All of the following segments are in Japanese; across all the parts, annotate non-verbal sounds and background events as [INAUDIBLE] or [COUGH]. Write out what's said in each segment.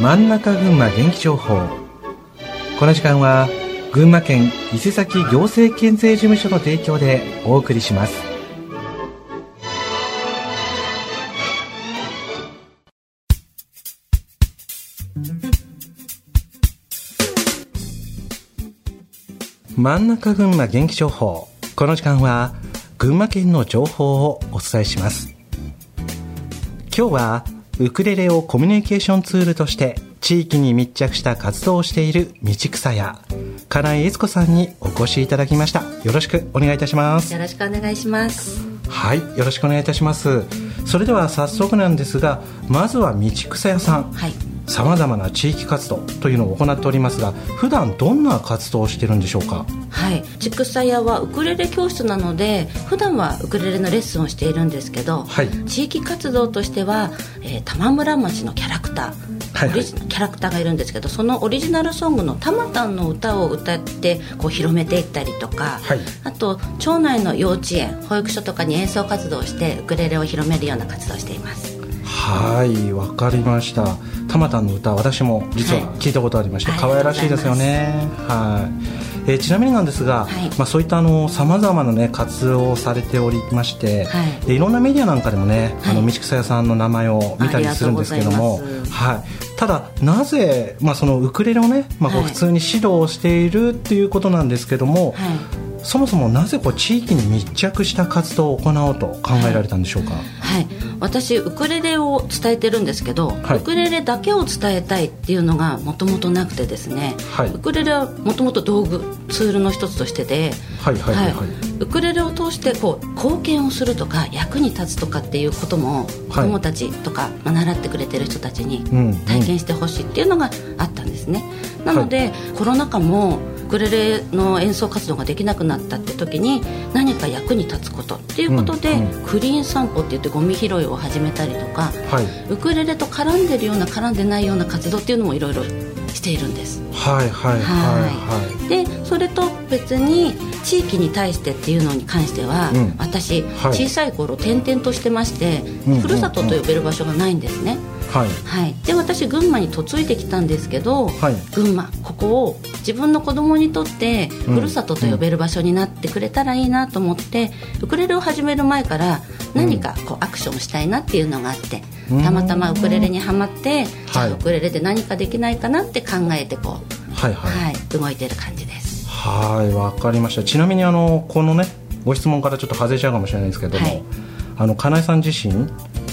真ん中群馬元気情報。この時間は群馬県伊勢崎行政県税事務所の提供でお送りします。真ん中群馬元気情報。この時間は群馬県の情報をお伝えします。今日はウクレレをコミュニケーションツールとして地域に密着した活動をしている道草屋金井悦子さんにお越しいただきました。よろしくお願いいたします。よろしくお願いします。はいよろしくお願いいたします。それでは早速なんですがまずは道草屋さん。はいさまざまな地域活動というのを行っておりますが普段どんな活動をしてるんでしょうか？はい。畜産屋はウクレレ教室なので普段はウクレレのレッスンをしているんですけど、はい。地域活動としては、えー玉村町のキャラクター、はいはい。キャラクターがいるんですけどそのオリジナルソングの「たまたん」の歌を歌ってこう広めていったりとか、はい。あと町内の幼稚園保育所とかに演奏活動をしてウクレレを広めるような活動をしています。はいわかりましたたまたんの歌私も実は聞いたことありまして、はい。可愛らしいですよね。はい、えーちなみになんですが、はい。まあ、そういったさまざまな、ね、活動をされておりまして、はい。でいろんなメディアなんかでもね、はい。あの道草屋さんの名前を見たりするんですけどもはい、ただなぜ、まあ、そのウクレレをね、まあ、普通に指導をしているっていうことなんですけども、はいそもそもなぜこう地域に密着した活動を行おうと考えられたんでしょうか、はい、私ウクレレを伝えてるんですけど、はい。ウクレレだけを伝えたいっていうのがもともとなくてですね、はい。ウクレレはもともと道具ツールの一つとしてで、はいはいはい。はいウクレレを通してこう貢献をするとか役に立つとかっていうことも子どもたちとか、まあ習ってくれてる人たちにうんうん。体験してほしいっていうのがあったんですね、なので、コロナ禍もウクレレの演奏活動ができなくなったって時に何か役に立つことっていうことで、うん。クリーン散歩って言ってゴミ拾いを始めたりとかはい。ウクレレと絡んでるような絡んでないような活動っていうのもいろいろしているんです。はいはいはいはい。でそれと別に地域に対してっていうのに関しては、うん。私、はい。小さい頃転々としてまして、うんふるさとと呼べる場所がないんですね、はい。はい、で私群馬に嫁いできたんですけど、はい。群馬ここを自分の子供にとってうん。ふるさとと呼べる場所になってくれたらいいなと思って、ウクレレを始める前から何かこうアクションしたいなっていうのがあって、うん。たまたまウクレレにはまって、じゃはいあウクレレで何かできないかなって考えてこう、はいはい。はい、動いてる感じです。はいわかりました。ちなみにあのこのねご質問からちょっと外れちゃうかもしれないですけども、はい。あの金井さん自身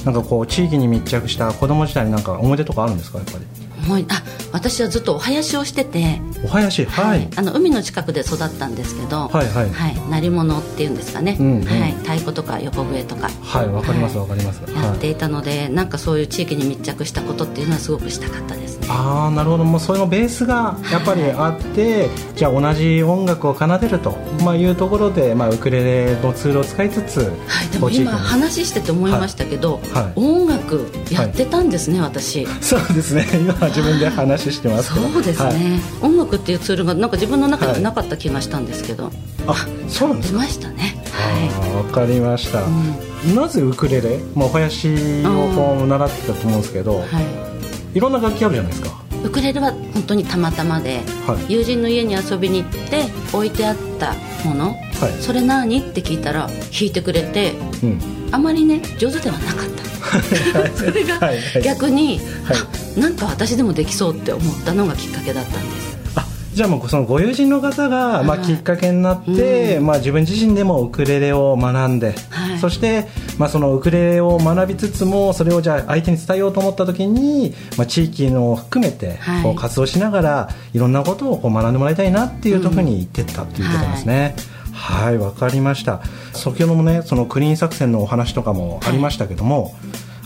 なんかこう地域に密着した子供時代になんか思い出とかあるんですかやっぱり？思いあ私はずっとお囃子をしてて、お囃子はい、あの海の近くで育ったんですけど、はいはい。はい、鳴り物っていうんですかね、うんうん。はい、太鼓とか横笛とか。はいわかりますはわかります、い。やってはい、いたので、なんかそういう地域に密着したことっていうのはすごくしたかったですね。ああなるほど。もうそれのベースがやっぱりあって、じゃあ同じ音楽を奏でると、まあ、いうところで、まあ、ウクレレのツールを使いつつ、はい、でも今話してて思いましたけど、はい。はい。音楽やってたんですね、私。[LAUGHS] そうですね。今は自分で話してますけど。そうですね、はい。音楽っていうツールがなんか自分の中にはなかった気がしたんですけど、あそうなんですか？出ましたね。あーわかりました、うなぜウクレレ、まあ、お囃子をこう習ってたと思うんですけど、はい。い、ろんな楽器あるじゃないですか。ウクレレは本当にたまたまで、はい。友人の家に遊びに行って置いてあったもの、はい。それ何？って聞いたら弾いてくれてうんあまりね上手ではなかった。[LAUGHS] それがはいはい。逆に、はい。あなんか私でもできそうって思ったのがきっかけだったんです。あじゃあもうそのご友人の方が、まあ、はいきっかけになって、まあ、自分自身でもウクレレを学んで、はい。そして、まあ、そのウクレレを学びつつもそれをじゃあ相手に伝えようと思った時に、まあ、地域のを含めてはい。こう活動しながらいろんなことをこう学んでもらいたいなっていうところに行ってったっていうことなんですね。はいわ、かりました。先ほどもねそのクリーン作戦のお話とかもありましたけども、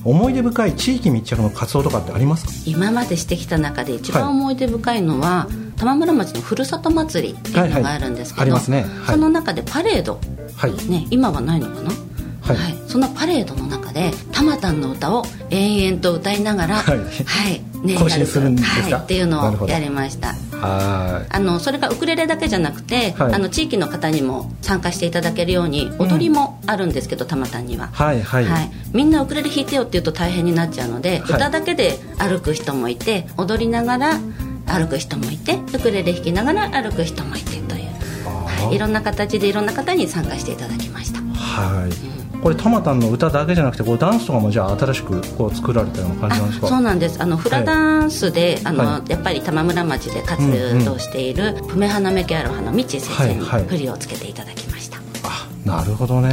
思い出深い地域密着の活動とかってありますか？今までしてきた中で一番思い出深いのは、玉村町のふるさと祭りっていうのがあるんですけど、ね。はい。その中でパレード、はい。ね、今はないのかな？はい。そのパレードの中で「たまたんの歌」を延々と歌いながら、はい。はい。ね更新するんですか？はい、っていうのをやりました。はいはいあのそれがウクレレだけじゃなくて、はい。あの地域の方にも参加していただけるように踊りもあるんですけど、たまたんには。はいはい、みんなウクレレ弾いてよって言うと大変になっちゃうので、はい。歌だけで歩く人もいて踊りながら歩く人もいてウクレレ弾きながら歩く人もいてという、はい、いろんな形でいろんな方に参加していただきました。はい、これたまたんの歌だけじゃなくてこうダンスとかもじゃあ新しくこう作られたような感じなんですか？あそうなんです。あのフラダンスで、あのはやっぱり玉村町で活動している、プメハナメケアロハの道先生にはいはい。振りをつけていただきました、あなるほどね。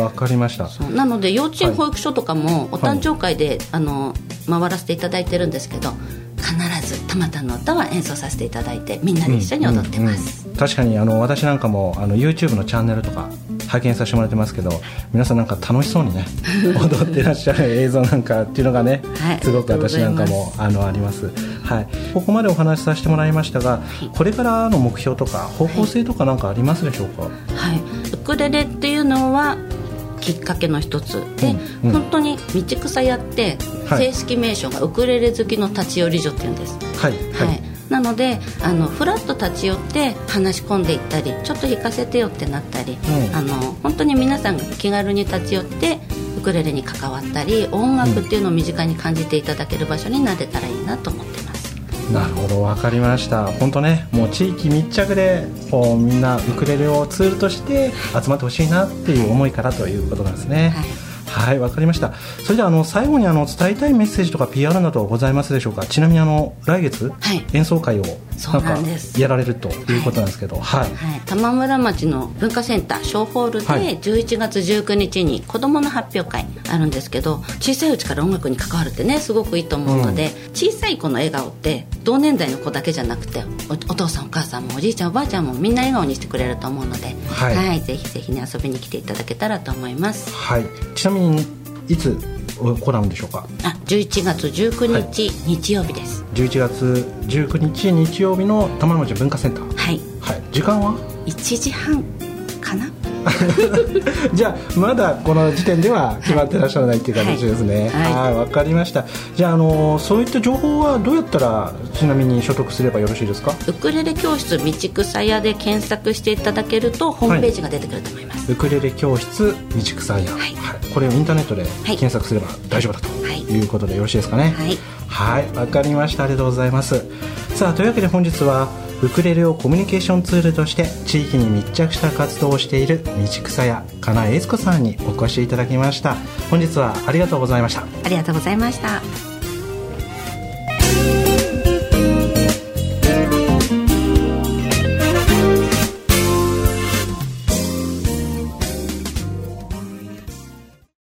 わかりました。なので幼稚園はい保育所とかもお誕生会で、あの回らせていただいてるんですけど必ずたまたんの歌は演奏させていただいてみんなで一緒に踊ってます、うんうん。確かにあの私なんかもあの YouTube のチャンネルとか拝見させてもらってますけど皆さんなんか楽しそうにね [LAUGHS] 踊ってらっしゃる映像なんかっていうのがね、はい。すごく私なんかもあのあります、はい、ここまでお話しさせてもらいましたが、これからの目標とか方向性とかなんかありますでしょうか、はい、ウクレレっていうのはきっかけの一つで、うんうん。本当に道草やってはい。正式名称がウクレレ好きの立ち寄り所っていうんです、はい。はいなのであのフラッと立ち寄って話し込んでいったりちょっと弾かせてよってなったり、うん。あの本当に皆さんが気軽に立ち寄ってウクレレに関わったり音楽っていうのを身近に感じていただける場所になれたらいいなと思ってます、なるほど分かりました。本当ねもう地域密着でこうみんなウクレレをツールとして集まってほしいなっていう思いからということなんですね。はいはいわかりました。それではあの最後にあの伝えたいメッセージとか PR などございますでしょうか？ちなみにあの来月、はい。演奏会をそうかなんです。やられるということなんですけどはい、はい、玉村町の文化センター小ホールではい。11月19日に子どもの発表会あるんですけど小さいうちから音楽に関わるってねすごくいいと思うので、小さい子の笑顔って同年代の子だけじゃなくておお父さんお母さんもおじいちゃんおばあちゃんもみんな笑顔にしてくれると思うので、はい。ぜひぜひね遊びに来ていただけたらと思います。はい、ちなみにいつ行うんでしょうか？あ11月19日、日曜日です。11月19日日曜日の玉の町文化センター。はい。はい。時間は？1時半 [LAUGHS] じゃあまだこの時点では決まってらっしゃらないっていう形ですね。はい。はい。わ、かりました。じゃあ、あのそういった情報はどうやったらちなみに所得すればよろしいですか？ウクレレ教室道草屋で検索していただけるとホームページが出てくると思います、ウクレレ教室道草屋、はい。これをインターネットで検索すれば大丈夫だとはい。いうことでよろしいですかね？はい。はい。わかりました。ありがとうございます。さあというわけで本日はウクレレをコミュニケーションツールとして地域に密着した活動をしている道草屋金井悦子さんにお越しいただきました。本日はありがとうございました。ありがとうございました。